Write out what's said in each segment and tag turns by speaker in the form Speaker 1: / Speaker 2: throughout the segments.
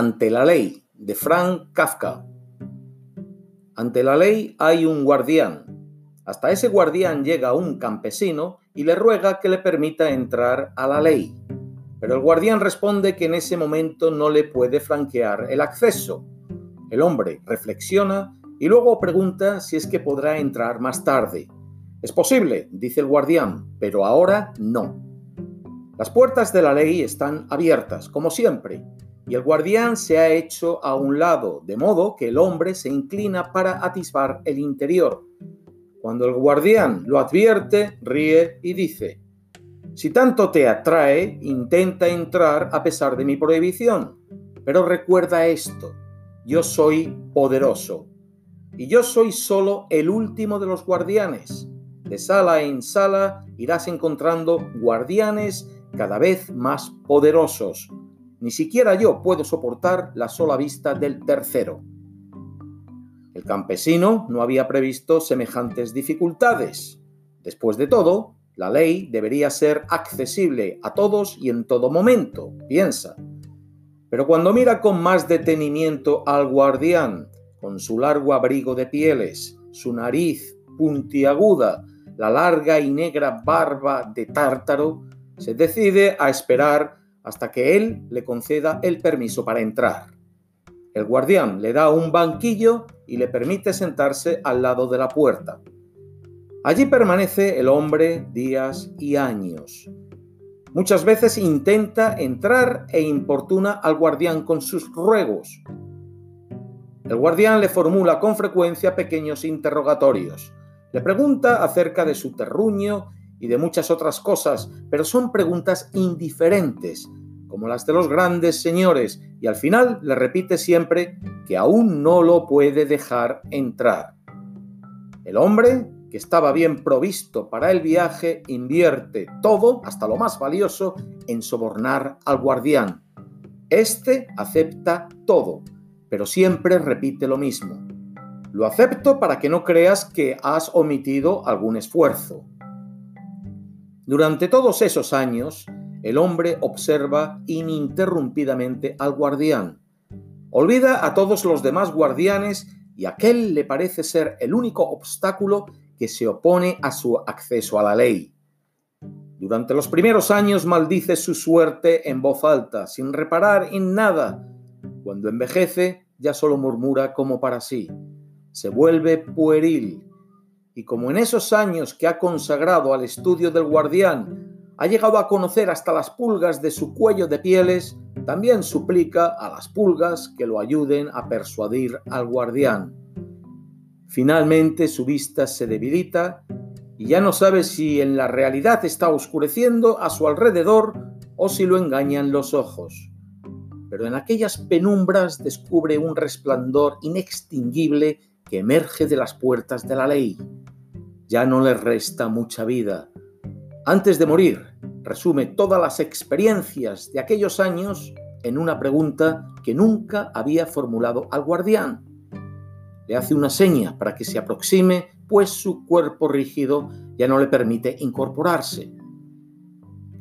Speaker 1: Ante la ley, de Frank Kafka. Ante la ley hay un guardián. Hasta ese guardián llega un campesino y le ruega que le permita entrar a la ley. Pero el guardián responde que en ese momento no le puede franquear el acceso. El hombre reflexiona y luego pregunta si es que podrá entrar más tarde. Es posible, dice el guardián, pero ahora no. Las puertas de la ley están abiertas, como siempre, y el guardián se ha hecho a un lado, de modo que el hombre se inclina para atisbar el interior. Cuando el guardián lo advierte, ríe y dice, si tanto te atrae, intenta entrar a pesar de mi prohibición. Pero recuerda esto, yo soy poderoso, y yo soy solo el último de los guardianes. De sala en sala irás encontrando guardianes cada vez más poderosos, ni siquiera yo puedo soportar la sola vista del tercero. El campesino no había previsto semejantes dificultades. Después de todo, la ley debería ser accesible a todos y en todo momento, piensa. Pero cuando mira con más detenimiento al guardián, con su largo abrigo de pieles, su nariz puntiaguda, la larga y negra barba de tártaro, se decide a esperar hasta que él le conceda el permiso para entrar. El guardián le da un banquillo y le permite sentarse al lado de la puerta. Allí permanece el hombre días y años. Muchas veces intenta entrar e importuna al guardián con sus ruegos. El guardián le formula con frecuencia pequeños interrogatorios. Le pregunta acerca de su terruño y de muchas otras cosas, pero son preguntas indiferentes, como las de los grandes señores, y al final le repite siempre que aún no lo puede dejar entrar. El hombre, que estaba bien provisto para el viaje, invierte todo, hasta lo más valioso, en sobornar al guardián. Este acepta todo, pero siempre repite lo mismo. Lo acepto para que no creas que has omitido algún esfuerzo. Durante todos esos años, el hombre observa ininterrumpidamente al guardián. Olvida a todos los demás guardianes y aquel le parece ser el único obstáculo que se opone a su acceso a la ley. Durante los primeros años maldice su suerte en voz alta, sin reparar en nada. Cuando envejece, ya solo murmura como para sí. Se vuelve pueril, y como en esos años que ha consagrado al estudio del guardián ha llegado a conocer hasta las pulgas de su cuello de pieles, también suplica a las pulgas que lo ayuden a persuadir al guardián. Finalmente su vista se debilita y ya no sabe si en la realidad está oscureciendo a su alrededor o si lo engañan los ojos. Pero en aquellas penumbras descubre un resplandor inextinguible que emerge de las puertas de la ley. Ya no le resta mucha vida. Antes de morir, resume todas las experiencias de aquellos años en una pregunta que nunca había formulado al guardián. Le hace una seña para que se aproxime, pues su cuerpo rígido ya no le permite incorporarse.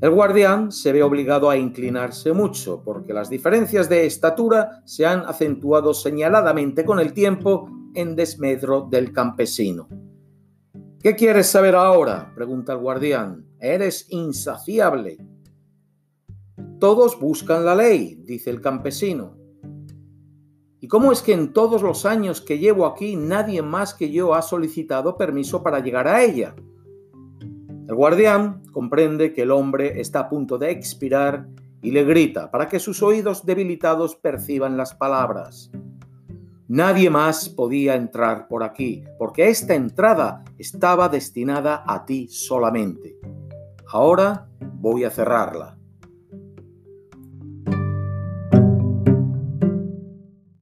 Speaker 1: El guardián se ve obligado a inclinarse mucho, porque las diferencias de estatura se han acentuado señaladamente con el tiempo en desmedro del campesino. ¿Qué quieres saber ahora? pregunta el guardián. Eres insaciable. Todos buscan la ley, dice el campesino. ¿Y cómo es que en todos los años que llevo aquí nadie más que yo ha solicitado permiso para llegar a ella? El guardián comprende que el hombre está a punto de expirar y le grita para que sus oídos debilitados perciban las palabras. Nadie más podía entrar por aquí, porque esta entrada estaba destinada a ti solamente. Ahora voy a cerrarla.